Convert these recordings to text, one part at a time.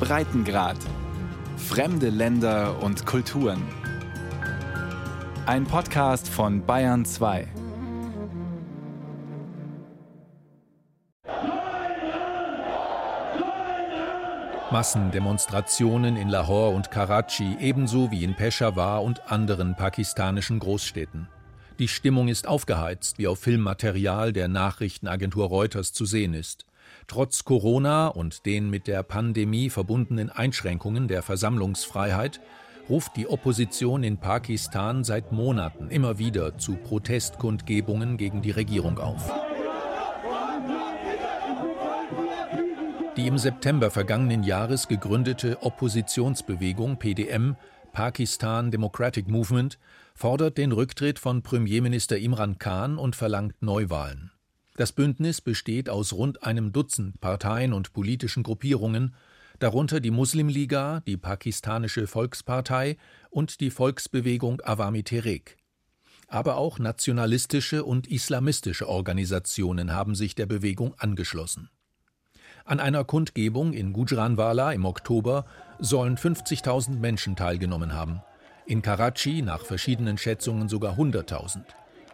Breitengrad. Fremde Länder und Kulturen. Ein Podcast von Bayern 2. Massendemonstrationen in Lahore und Karachi ebenso wie in Peshawar und anderen pakistanischen Großstädten. Die Stimmung ist aufgeheizt, wie auf Filmmaterial der Nachrichtenagentur Reuters zu sehen ist. Trotz Corona und den mit der Pandemie verbundenen Einschränkungen der Versammlungsfreiheit ruft die Opposition in Pakistan seit Monaten immer wieder zu Protestkundgebungen gegen die Regierung auf. Die im September vergangenen Jahres gegründete Oppositionsbewegung PDM Pakistan Democratic Movement fordert den Rücktritt von Premierminister Imran Khan und verlangt Neuwahlen. Das Bündnis besteht aus rund einem Dutzend Parteien und politischen Gruppierungen, darunter die Muslimliga, die Pakistanische Volkspartei und die Volksbewegung Awami Tehreek. Aber auch nationalistische und islamistische Organisationen haben sich der Bewegung angeschlossen. An einer Kundgebung in Gujranwala im Oktober sollen 50.000 Menschen teilgenommen haben. In Karachi nach verschiedenen Schätzungen sogar 100.000.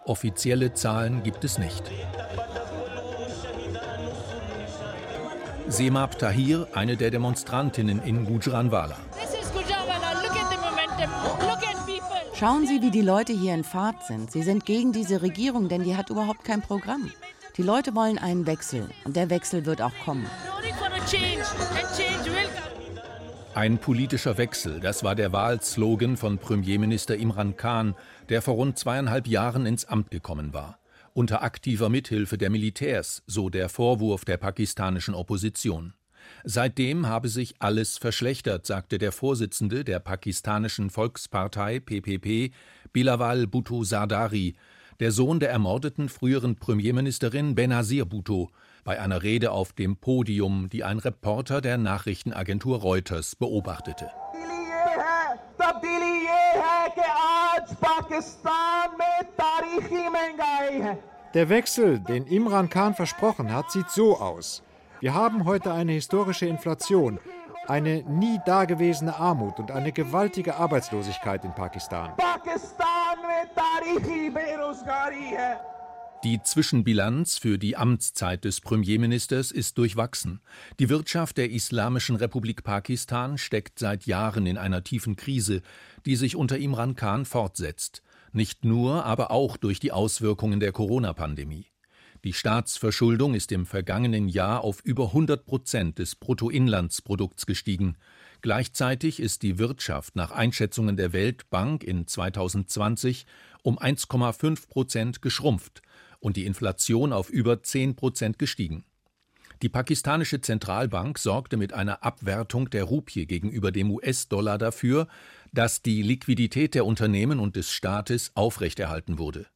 Offizielle Zahlen gibt es nicht. Semab Tahir, eine der Demonstrantinnen in Gujranwala. Schauen Sie, wie die Leute hier in Fahrt sind. Sie sind gegen diese Regierung, denn die hat überhaupt kein Programm. Die Leute wollen einen Wechsel und der Wechsel wird auch kommen. Ein politischer Wechsel, das war der Wahlslogan von Premierminister Imran Khan, der vor rund zweieinhalb Jahren ins Amt gekommen war unter aktiver Mithilfe der Militärs, so der Vorwurf der pakistanischen Opposition. Seitdem habe sich alles verschlechtert, sagte der Vorsitzende der pakistanischen Volkspartei PPP, Bilawal Bhutto Sardari, der Sohn der ermordeten früheren Premierministerin Benazir Bhutto, bei einer Rede auf dem Podium, die ein Reporter der Nachrichtenagentur Reuters beobachtete. Der Wechsel, den Imran Khan versprochen hat, sieht so aus. Wir haben heute eine historische Inflation, eine nie dagewesene Armut und eine gewaltige Arbeitslosigkeit in Pakistan. Die Zwischenbilanz für die Amtszeit des Premierministers ist durchwachsen. Die Wirtschaft der Islamischen Republik Pakistan steckt seit Jahren in einer tiefen Krise, die sich unter Imran Khan fortsetzt. Nicht nur, aber auch durch die Auswirkungen der Corona-Pandemie. Die Staatsverschuldung ist im vergangenen Jahr auf über 100 Prozent des Bruttoinlandsprodukts gestiegen. Gleichzeitig ist die Wirtschaft nach Einschätzungen der Weltbank in 2020 um 1,5 Prozent geschrumpft und die Inflation auf über 10 Prozent gestiegen. Die pakistanische Zentralbank sorgte mit einer Abwertung der Rupie gegenüber dem US-Dollar dafür, dass die Liquidität der Unternehmen und des Staates aufrechterhalten wurde.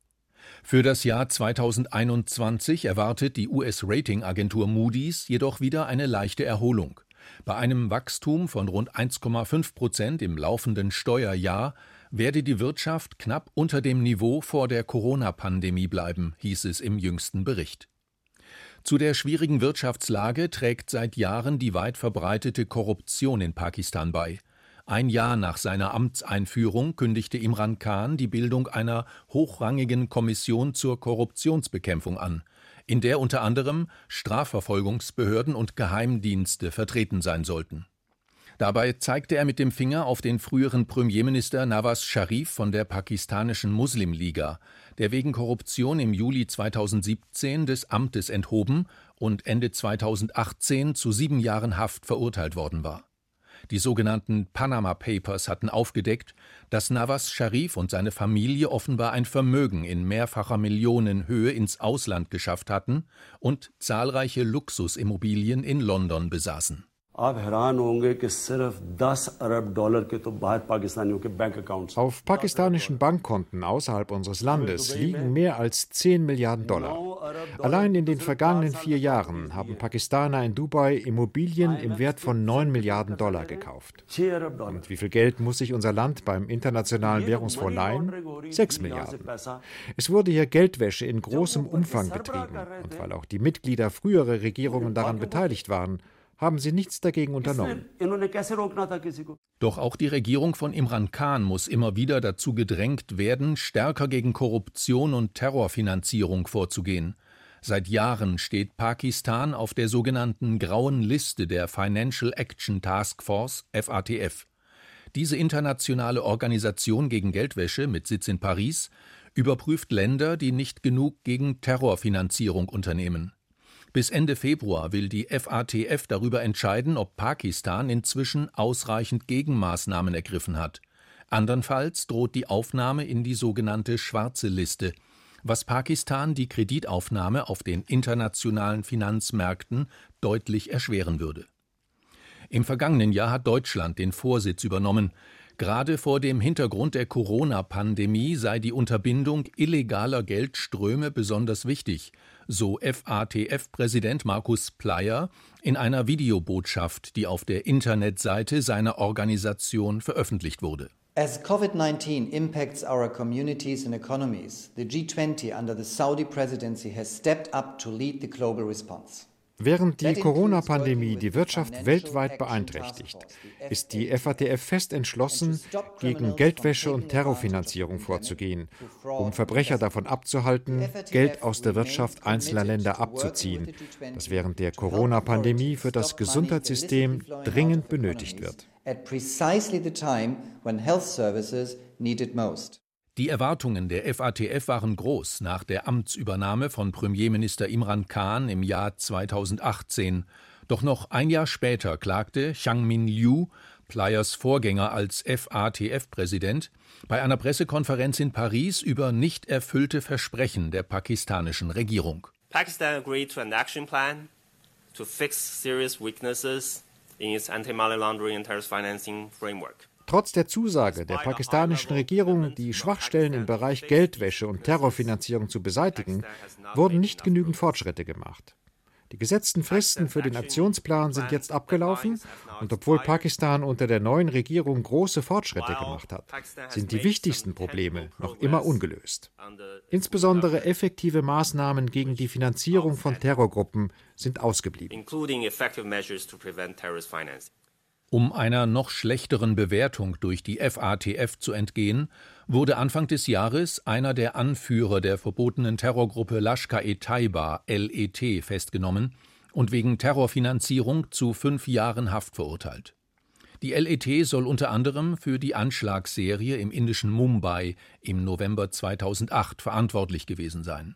Für das Jahr 2021 erwartet die US-Ratingagentur Moody's jedoch wieder eine leichte Erholung. Bei einem Wachstum von rund 1,5 Prozent im laufenden Steuerjahr werde die Wirtschaft knapp unter dem Niveau vor der Corona-Pandemie bleiben, hieß es im jüngsten Bericht. Zu der schwierigen Wirtschaftslage trägt seit Jahren die weit verbreitete Korruption in Pakistan bei. Ein Jahr nach seiner Amtseinführung kündigte Imran Khan die Bildung einer hochrangigen Kommission zur Korruptionsbekämpfung an, in der unter anderem Strafverfolgungsbehörden und Geheimdienste vertreten sein sollten. Dabei zeigte er mit dem Finger auf den früheren Premierminister Nawaz Sharif von der pakistanischen Muslimliga, der wegen Korruption im Juli 2017 des Amtes enthoben und Ende 2018 zu sieben Jahren Haft verurteilt worden war. Die sogenannten Panama Papers hatten aufgedeckt, dass Nawaz Sharif und seine Familie offenbar ein Vermögen in mehrfacher Millionenhöhe ins Ausland geschafft hatten und zahlreiche Luxusimmobilien in London besaßen. Auf pakistanischen Bankkonten außerhalb unseres Landes liegen mehr als 10 Milliarden Dollar. Allein in den vergangenen vier Jahren haben Pakistaner in Dubai Immobilien im Wert von 9 Milliarden Dollar gekauft. Und wie viel Geld muss sich unser Land beim Internationalen Währungsfonds leihen? 6 Milliarden. Es wurde hier Geldwäsche in großem Umfang betrieben. Und weil auch die Mitglieder früherer Regierungen daran beteiligt waren, haben sie nichts dagegen unternommen. Doch auch die Regierung von Imran Khan muss immer wieder dazu gedrängt werden, stärker gegen Korruption und Terrorfinanzierung vorzugehen. Seit Jahren steht Pakistan auf der sogenannten grauen Liste der Financial Action Task Force FATF. Diese internationale Organisation gegen Geldwäsche mit Sitz in Paris überprüft Länder, die nicht genug gegen Terrorfinanzierung unternehmen. Bis Ende Februar will die FATF darüber entscheiden, ob Pakistan inzwischen ausreichend Gegenmaßnahmen ergriffen hat. Andernfalls droht die Aufnahme in die sogenannte schwarze Liste, was Pakistan die Kreditaufnahme auf den internationalen Finanzmärkten deutlich erschweren würde. Im vergangenen Jahr hat Deutschland den Vorsitz übernommen. Gerade vor dem Hintergrund der Corona-Pandemie sei die Unterbindung illegaler Geldströme besonders wichtig, so FATF-Präsident Markus Pleyer in einer Videobotschaft, die auf der Internetseite seiner Organisation veröffentlicht wurde. As COVID-19 impacts our communities and economies, the G20 under the Saudi presidency has stepped up to lead the global response. Während die Corona-Pandemie die Wirtschaft weltweit beeinträchtigt, ist die FATF fest entschlossen, gegen Geldwäsche und Terrorfinanzierung vorzugehen, um Verbrecher davon abzuhalten, Geld aus der Wirtschaft einzelner Länder abzuziehen, das während der Corona-Pandemie für das Gesundheitssystem dringend benötigt wird. Die Erwartungen der FATF waren groß nach der Amtsübernahme von Premierminister Imran Khan im Jahr 2018. Doch noch ein Jahr später klagte Changmin Liu, Players Vorgänger als FATF-Präsident, bei einer Pressekonferenz in Paris über nicht erfüllte Versprechen der pakistanischen Regierung. Pakistan agreed to an action plan to fix serious weaknesses in its anti-money laundering and terrorist financing framework. Trotz der Zusage der pakistanischen Regierung, die Schwachstellen im Bereich Geldwäsche und Terrorfinanzierung zu beseitigen, wurden nicht genügend Fortschritte gemacht. Die gesetzten Fristen für den Aktionsplan sind jetzt abgelaufen und obwohl Pakistan unter der neuen Regierung große Fortschritte gemacht hat, sind die wichtigsten Probleme noch immer ungelöst. Insbesondere effektive Maßnahmen gegen die Finanzierung von Terrorgruppen sind ausgeblieben. Um einer noch schlechteren Bewertung durch die FATF zu entgehen, wurde Anfang des Jahres einer der Anführer der verbotenen Terrorgruppe Lashkar-e-Taiba (LET) festgenommen und wegen Terrorfinanzierung zu fünf Jahren Haft verurteilt. Die LET soll unter anderem für die Anschlagsserie im indischen Mumbai im November 2008 verantwortlich gewesen sein.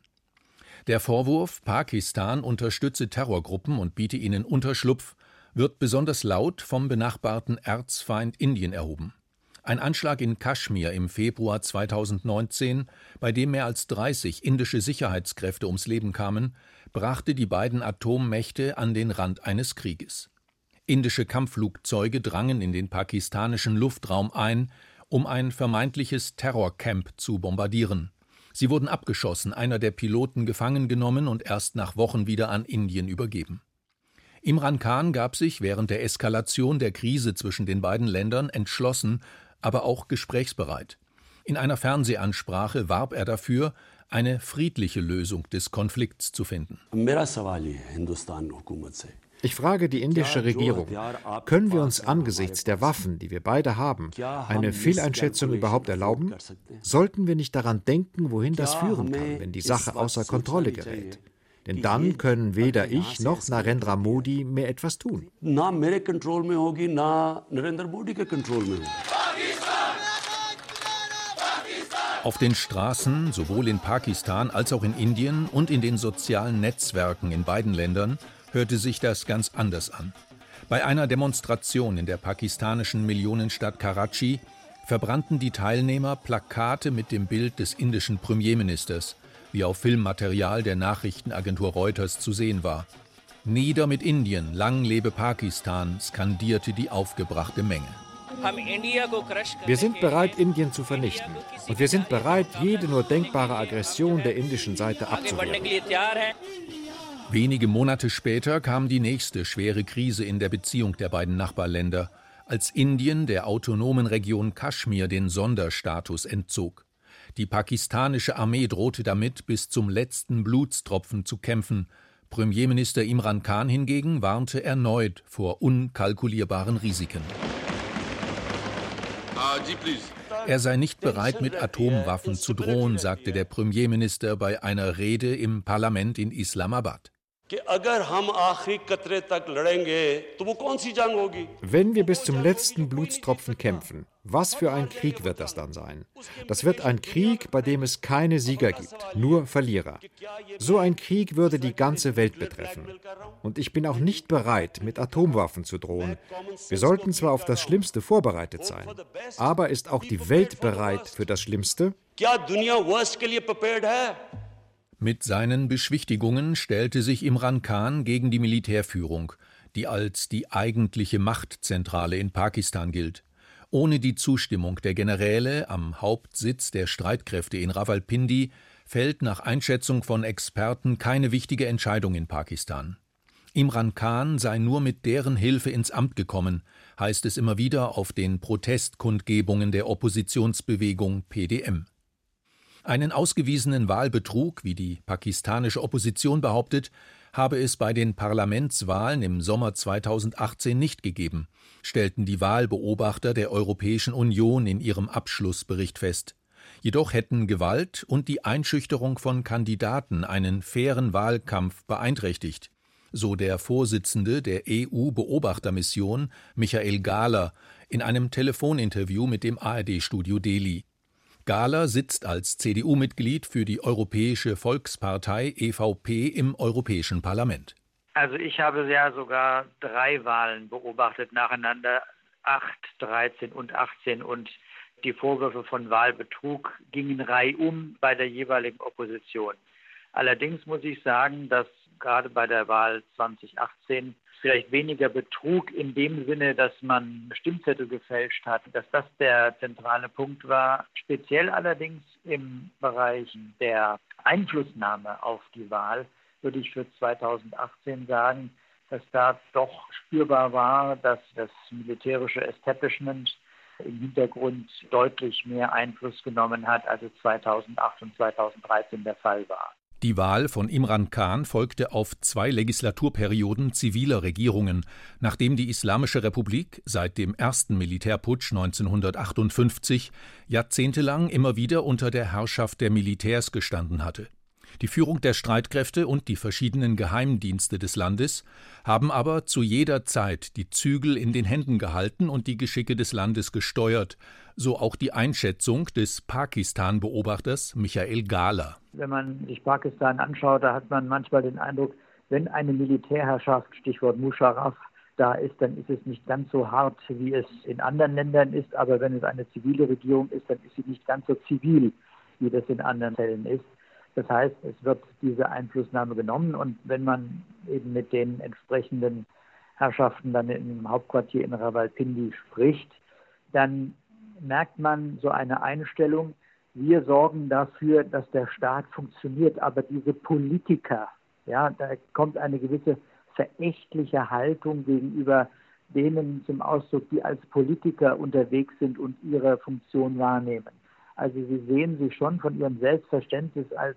Der Vorwurf, Pakistan unterstütze Terrorgruppen und biete ihnen Unterschlupf, wird besonders laut vom benachbarten Erzfeind Indien erhoben. Ein Anschlag in Kaschmir im Februar 2019, bei dem mehr als 30 indische Sicherheitskräfte ums Leben kamen, brachte die beiden Atommächte an den Rand eines Krieges. Indische Kampfflugzeuge drangen in den pakistanischen Luftraum ein, um ein vermeintliches Terrorcamp zu bombardieren. Sie wurden abgeschossen, einer der Piloten gefangen genommen und erst nach Wochen wieder an Indien übergeben. Imran Khan gab sich während der Eskalation der Krise zwischen den beiden Ländern entschlossen, aber auch gesprächsbereit. In einer Fernsehansprache warb er dafür, eine friedliche Lösung des Konflikts zu finden. Ich frage die indische Regierung, können wir uns angesichts der Waffen, die wir beide haben, eine Fehleinschätzung überhaupt erlauben? Sollten wir nicht daran denken, wohin das führen kann, wenn die Sache außer Kontrolle gerät? Denn dann können weder ich noch Narendra Modi mehr etwas tun. Auf den Straßen, sowohl in Pakistan als auch in Indien und in den sozialen Netzwerken in beiden Ländern, hörte sich das ganz anders an. Bei einer Demonstration in der pakistanischen Millionenstadt Karachi verbrannten die Teilnehmer Plakate mit dem Bild des indischen Premierministers, wie auf Filmmaterial der Nachrichtenagentur Reuters zu sehen war. Nieder mit Indien, lang lebe Pakistan, skandierte die aufgebrachte Menge. Wir sind bereit, Indien zu vernichten. Und wir sind bereit, jede nur denkbare Aggression der indischen Seite abzuwehren. Wenige Monate später kam die nächste schwere Krise in der Beziehung der beiden Nachbarländer, als Indien der autonomen Region Kaschmir den Sonderstatus entzog. Die pakistanische Armee drohte damit, bis zum letzten Blutstropfen zu kämpfen. Premierminister Imran Khan hingegen warnte erneut vor unkalkulierbaren Risiken. Er sei nicht bereit, mit Atomwaffen zu drohen, sagte der Premierminister bei einer Rede im Parlament in Islamabad. Wenn wir bis zum letzten Blutstropfen kämpfen, was für ein Krieg wird das dann sein? Das wird ein Krieg, bei dem es keine Sieger gibt, nur Verlierer. So ein Krieg würde die ganze Welt betreffen. Und ich bin auch nicht bereit, mit Atomwaffen zu drohen. Wir sollten zwar auf das Schlimmste vorbereitet sein, aber ist auch die Welt bereit für das Schlimmste? Mit seinen Beschwichtigungen stellte sich Imran Khan gegen die Militärführung, die als die eigentliche Machtzentrale in Pakistan gilt. Ohne die Zustimmung der Generäle am Hauptsitz der Streitkräfte in Rawalpindi fällt nach Einschätzung von Experten keine wichtige Entscheidung in Pakistan. Imran Khan sei nur mit deren Hilfe ins Amt gekommen, heißt es immer wieder auf den Protestkundgebungen der Oppositionsbewegung PDM. Einen ausgewiesenen Wahlbetrug, wie die pakistanische Opposition behauptet, habe es bei den Parlamentswahlen im Sommer 2018 nicht gegeben, stellten die Wahlbeobachter der Europäischen Union in ihrem Abschlussbericht fest. Jedoch hätten Gewalt und die Einschüchterung von Kandidaten einen fairen Wahlkampf beeinträchtigt, so der Vorsitzende der EU-Beobachtermission Michael Gahler in einem Telefoninterview mit dem ARD-Studio Delhi. Gahler sitzt als CDU-Mitglied für die Europäische Volkspartei EVP im Europäischen Parlament. Also ich habe ja sogar drei Wahlen beobachtet nacheinander, 8, 13 und 18 und die Vorwürfe von Wahlbetrug gingen reihum bei der jeweiligen Opposition. Allerdings muss ich sagen, dass gerade bei der Wahl 2018 vielleicht weniger Betrug in dem Sinne, dass man Stimmzettel gefälscht hat, dass das der zentrale Punkt war. Speziell allerdings im Bereich der Einflussnahme auf die Wahl würde ich für 2018 sagen, dass da doch spürbar war, dass das militärische Establishment im Hintergrund deutlich mehr Einfluss genommen hat, als es 2008 und 2013 der Fall war. Die Wahl von Imran Khan folgte auf zwei Legislaturperioden ziviler Regierungen, nachdem die Islamische Republik seit dem ersten Militärputsch 1958 jahrzehntelang immer wieder unter der Herrschaft der Militärs gestanden hatte. Die Führung der Streitkräfte und die verschiedenen Geheimdienste des Landes haben aber zu jeder Zeit die Zügel in den Händen gehalten und die Geschicke des Landes gesteuert, so auch die Einschätzung des Pakistan-Beobachters Michael Gahler. Wenn man sich Pakistan anschaut, da hat man manchmal den Eindruck, wenn eine Militärherrschaft, Stichwort Musharraf, da ist, dann ist es nicht ganz so hart, wie es in anderen Ländern ist. Aber wenn es eine zivile Regierung ist, dann ist sie nicht ganz so zivil, wie das in anderen Fällen ist. Das heißt, es wird diese Einflussnahme genommen und wenn man eben mit den entsprechenden Herrschaften dann im Hauptquartier in Rawalpindi spricht, dann merkt man so eine Einstellung, wir sorgen dafür, dass der Staat funktioniert, aber diese Politiker, ja, da kommt eine gewisse verächtliche Haltung gegenüber denen zum Ausdruck, die als Politiker unterwegs sind und ihre Funktion wahrnehmen. Also sie sehen sich schon von ihrem Selbstverständnis als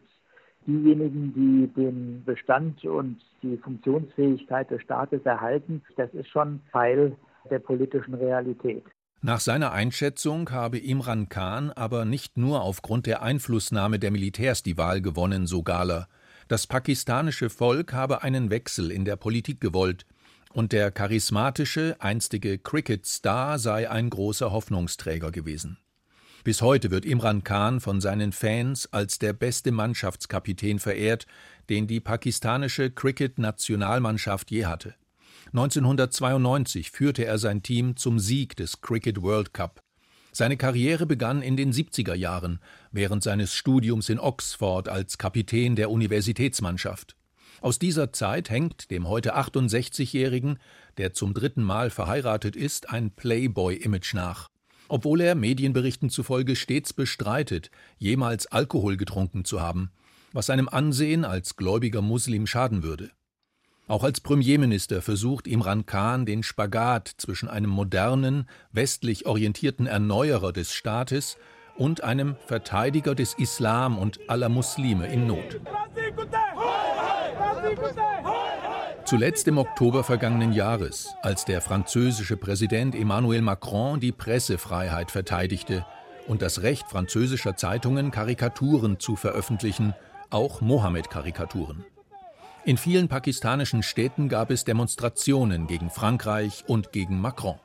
diejenigen, die den Bestand und die Funktionsfähigkeit des Staates erhalten. Das ist schon Teil der politischen Realität. Nach seiner Einschätzung habe Imran Khan aber nicht nur aufgrund der Einflussnahme der Militärs die Wahl gewonnen, so Gala. Das pakistanische Volk habe einen Wechsel in der Politik gewollt, und der charismatische, einstige Cricket-Star sei ein großer Hoffnungsträger gewesen. Bis heute wird Imran Khan von seinen Fans als der beste Mannschaftskapitän verehrt, den die pakistanische Cricket-Nationalmannschaft je hatte. 1992 führte er sein Team zum Sieg des Cricket World Cup. Seine Karriere begann in den 70er Jahren, während seines Studiums in Oxford als Kapitän der Universitätsmannschaft. Aus dieser Zeit hängt dem heute 68-Jährigen, der zum dritten Mal verheiratet ist, ein Playboy-Image nach obwohl er Medienberichten zufolge stets bestreitet, jemals Alkohol getrunken zu haben, was seinem Ansehen als gläubiger Muslim schaden würde. Auch als Premierminister versucht Imran Khan den Spagat zwischen einem modernen, westlich orientierten Erneuerer des Staates und einem Verteidiger des Islam und aller Muslime in Not. Zuletzt im Oktober vergangenen Jahres, als der französische Präsident Emmanuel Macron die Pressefreiheit verteidigte und das Recht französischer Zeitungen, Karikaturen zu veröffentlichen, auch Mohammed-Karikaturen. In vielen pakistanischen Städten gab es Demonstrationen gegen Frankreich und gegen Macron.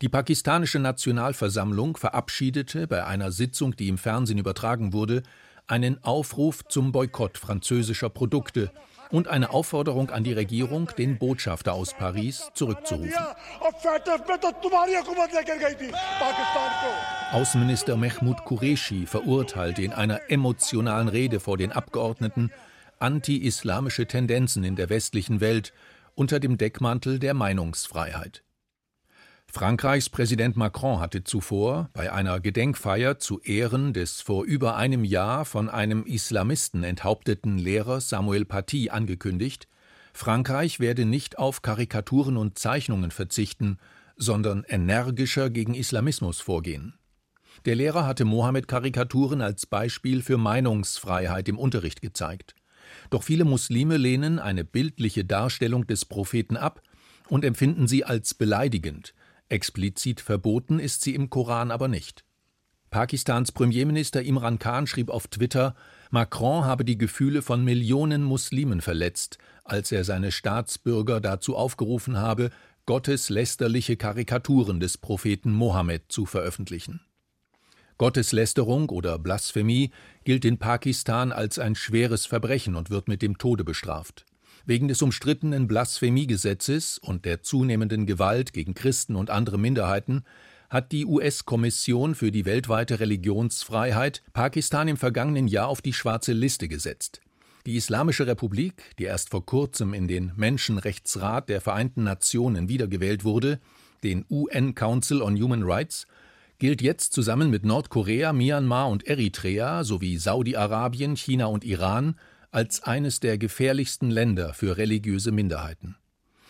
Die pakistanische Nationalversammlung verabschiedete bei einer Sitzung, die im Fernsehen übertragen wurde, einen Aufruf zum Boykott französischer Produkte und eine Aufforderung an die Regierung, den Botschafter aus Paris zurückzurufen. Außenminister Mehmoud Qureshi verurteilte in einer emotionalen Rede vor den Abgeordneten anti-islamische Tendenzen in der westlichen Welt unter dem Deckmantel der Meinungsfreiheit. Frankreichs Präsident Macron hatte zuvor bei einer Gedenkfeier zu Ehren des vor über einem Jahr von einem Islamisten enthaupteten Lehrers Samuel Paty angekündigt, Frankreich werde nicht auf Karikaturen und Zeichnungen verzichten, sondern energischer gegen Islamismus vorgehen. Der Lehrer hatte Mohammed-Karikaturen als Beispiel für Meinungsfreiheit im Unterricht gezeigt. Doch viele Muslime lehnen eine bildliche Darstellung des Propheten ab und empfinden sie als beleidigend, Explizit verboten ist sie im Koran aber nicht. Pakistans Premierminister Imran Khan schrieb auf Twitter, Macron habe die Gefühle von Millionen Muslimen verletzt, als er seine Staatsbürger dazu aufgerufen habe, gotteslästerliche Karikaturen des Propheten Mohammed zu veröffentlichen. Gotteslästerung oder Blasphemie gilt in Pakistan als ein schweres Verbrechen und wird mit dem Tode bestraft. Wegen des umstrittenen Blasphemiegesetzes und der zunehmenden Gewalt gegen Christen und andere Minderheiten hat die US-Kommission für die weltweite Religionsfreiheit Pakistan im vergangenen Jahr auf die schwarze Liste gesetzt. Die Islamische Republik, die erst vor kurzem in den Menschenrechtsrat der Vereinten Nationen wiedergewählt wurde, den UN Council on Human Rights, gilt jetzt zusammen mit Nordkorea, Myanmar und Eritrea sowie Saudi-Arabien, China und Iran als eines der gefährlichsten Länder für religiöse Minderheiten.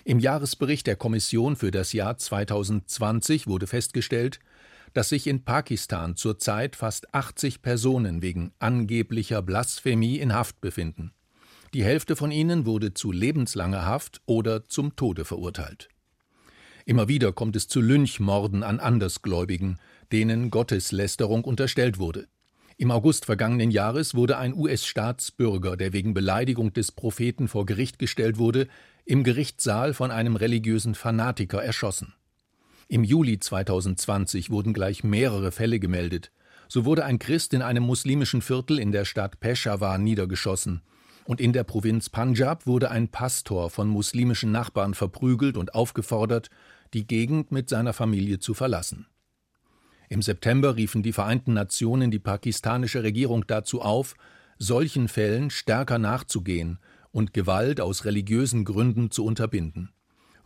Im Jahresbericht der Kommission für das Jahr 2020 wurde festgestellt, dass sich in Pakistan zurzeit fast 80 Personen wegen angeblicher Blasphemie in Haft befinden. Die Hälfte von ihnen wurde zu lebenslanger Haft oder zum Tode verurteilt. Immer wieder kommt es zu Lynchmorden an Andersgläubigen, denen Gotteslästerung unterstellt wurde. Im August vergangenen Jahres wurde ein US-Staatsbürger, der wegen Beleidigung des Propheten vor Gericht gestellt wurde, im Gerichtssaal von einem religiösen Fanatiker erschossen. Im Juli 2020 wurden gleich mehrere Fälle gemeldet. So wurde ein Christ in einem muslimischen Viertel in der Stadt Peshawar niedergeschossen. Und in der Provinz Punjab wurde ein Pastor von muslimischen Nachbarn verprügelt und aufgefordert, die Gegend mit seiner Familie zu verlassen. Im September riefen die Vereinten Nationen die pakistanische Regierung dazu auf, solchen Fällen stärker nachzugehen und Gewalt aus religiösen Gründen zu unterbinden.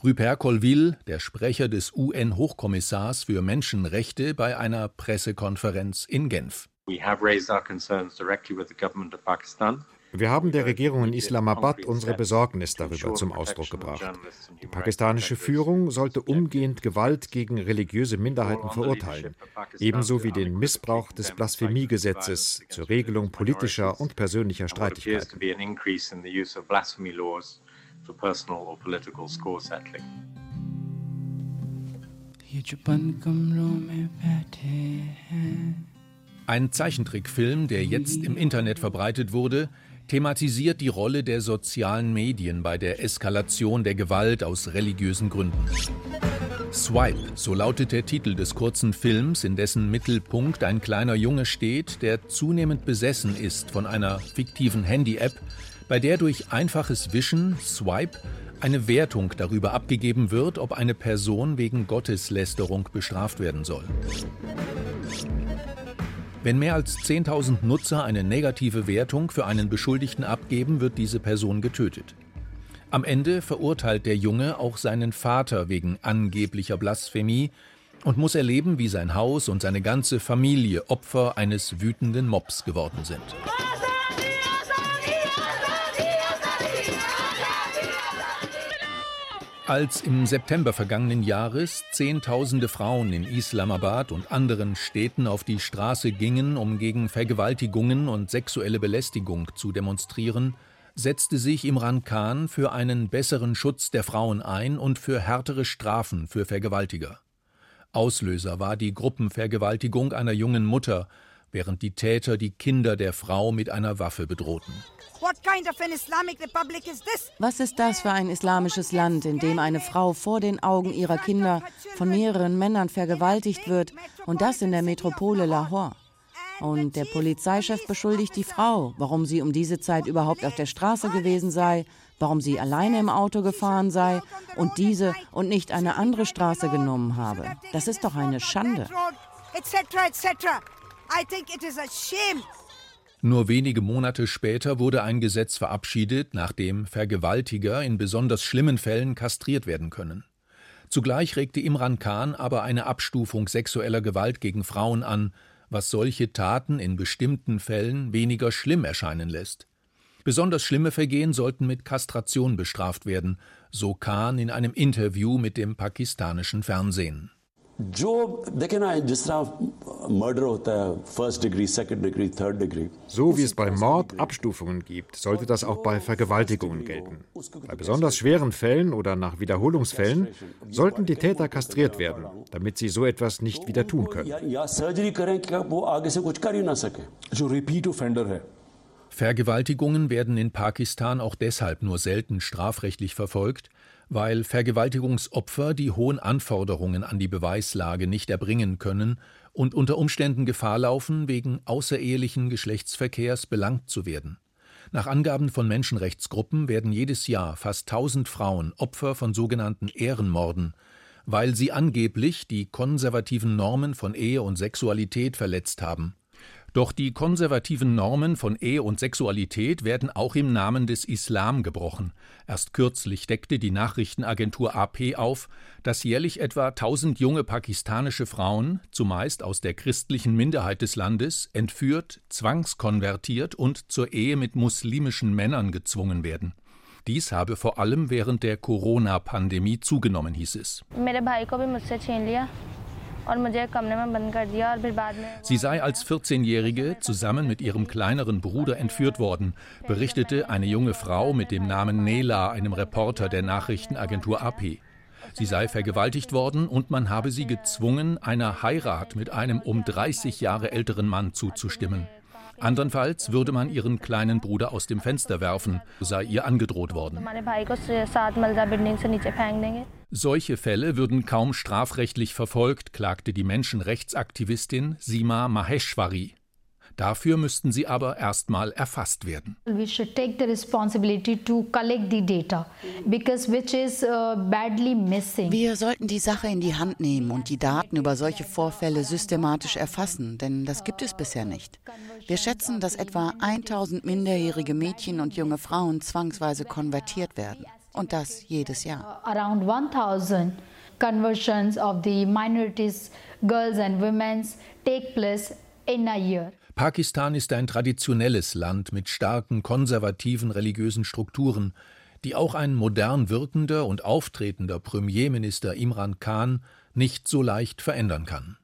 Rupert Colville, der Sprecher des UN-Hochkommissars für Menschenrechte, bei einer Pressekonferenz in Genf. We have raised our concerns directly with the government Pakistan. Wir haben der Regierung in Islamabad unsere Besorgnis darüber zum Ausdruck gebracht. Die pakistanische Führung sollte umgehend Gewalt gegen religiöse Minderheiten verurteilen, ebenso wie den Missbrauch des Blasphemiegesetzes zur Regelung politischer und persönlicher Streitigkeiten. Ein Zeichentrickfilm, der jetzt im Internet verbreitet wurde, thematisiert die Rolle der sozialen Medien bei der Eskalation der Gewalt aus religiösen Gründen. Swipe, so lautet der Titel des kurzen Films, in dessen Mittelpunkt ein kleiner Junge steht, der zunehmend besessen ist von einer fiktiven Handy-App, bei der durch einfaches Wischen, Swipe, eine Wertung darüber abgegeben wird, ob eine Person wegen Gotteslästerung bestraft werden soll. Wenn mehr als 10.000 Nutzer eine negative Wertung für einen Beschuldigten abgeben, wird diese Person getötet. Am Ende verurteilt der Junge auch seinen Vater wegen angeblicher Blasphemie und muss erleben, wie sein Haus und seine ganze Familie Opfer eines wütenden Mobs geworden sind. Als im September vergangenen Jahres Zehntausende Frauen in Islamabad und anderen Städten auf die Straße gingen, um gegen Vergewaltigungen und sexuelle Belästigung zu demonstrieren, setzte sich Imran Khan für einen besseren Schutz der Frauen ein und für härtere Strafen für Vergewaltiger. Auslöser war die Gruppenvergewaltigung einer jungen Mutter, während die Täter die Kinder der Frau mit einer Waffe bedrohten. Was ist das für ein islamisches Land, in dem eine Frau vor den Augen ihrer Kinder von mehreren Männern vergewaltigt wird und das in der Metropole Lahore? Und der Polizeichef beschuldigt die Frau, warum sie um diese Zeit überhaupt auf der Straße gewesen sei, warum sie alleine im Auto gefahren sei und diese und nicht eine andere Straße genommen habe. Das ist doch eine Schande. Nur wenige Monate später wurde ein Gesetz verabschiedet, nach dem Vergewaltiger in besonders schlimmen Fällen kastriert werden können. Zugleich regte Imran Khan aber eine Abstufung sexueller Gewalt gegen Frauen an, was solche Taten in bestimmten Fällen weniger schlimm erscheinen lässt. Besonders schlimme Vergehen sollten mit Kastration bestraft werden, so Khan in einem Interview mit dem pakistanischen Fernsehen. So wie es bei Mord Abstufungen gibt, sollte das auch bei Vergewaltigungen gelten. Bei besonders schweren Fällen oder nach Wiederholungsfällen sollten die Täter kastriert werden, damit sie so etwas nicht wieder tun können. Vergewaltigungen werden in Pakistan auch deshalb nur selten strafrechtlich verfolgt, weil Vergewaltigungsopfer die hohen Anforderungen an die Beweislage nicht erbringen können und unter Umständen Gefahr laufen, wegen außerehelichen Geschlechtsverkehrs belangt zu werden. Nach Angaben von Menschenrechtsgruppen werden jedes Jahr fast tausend Frauen Opfer von sogenannten Ehrenmorden, weil sie angeblich die konservativen Normen von Ehe und Sexualität verletzt haben doch die konservativen Normen von Ehe und Sexualität werden auch im Namen des Islam gebrochen. Erst kürzlich deckte die Nachrichtenagentur AP auf, dass jährlich etwa 1000 junge pakistanische Frauen, zumeist aus der christlichen Minderheit des Landes, entführt, zwangskonvertiert und zur Ehe mit muslimischen Männern gezwungen werden. Dies habe vor allem während der Corona-Pandemie zugenommen, hieß es. Sie sei als 14-Jährige zusammen mit ihrem kleineren Bruder entführt worden, berichtete eine junge Frau mit dem Namen Nela einem Reporter der Nachrichtenagentur AP. Sie sei vergewaltigt worden und man habe sie gezwungen, einer Heirat mit einem um 30 Jahre älteren Mann zuzustimmen. Andernfalls würde man ihren kleinen Bruder aus dem Fenster werfen, sei ihr angedroht worden. Solche Fälle würden kaum strafrechtlich verfolgt, klagte die Menschenrechtsaktivistin Sima Maheshwari. Dafür müssten sie aber erstmal erfasst werden. Uh, Wir sollten die Sache in die Hand nehmen und die Daten über solche Vorfälle systematisch erfassen, denn das gibt es bisher nicht. Wir schätzen, dass etwa 1000 minderjährige Mädchen und junge Frauen zwangsweise konvertiert werden. Und das jedes Jahr. Around 1000 conversions of the minorities, girls and women take place in a year. Pakistan ist ein traditionelles Land mit starken konservativen religiösen Strukturen, die auch ein modern wirkender und auftretender Premierminister Imran Khan nicht so leicht verändern kann.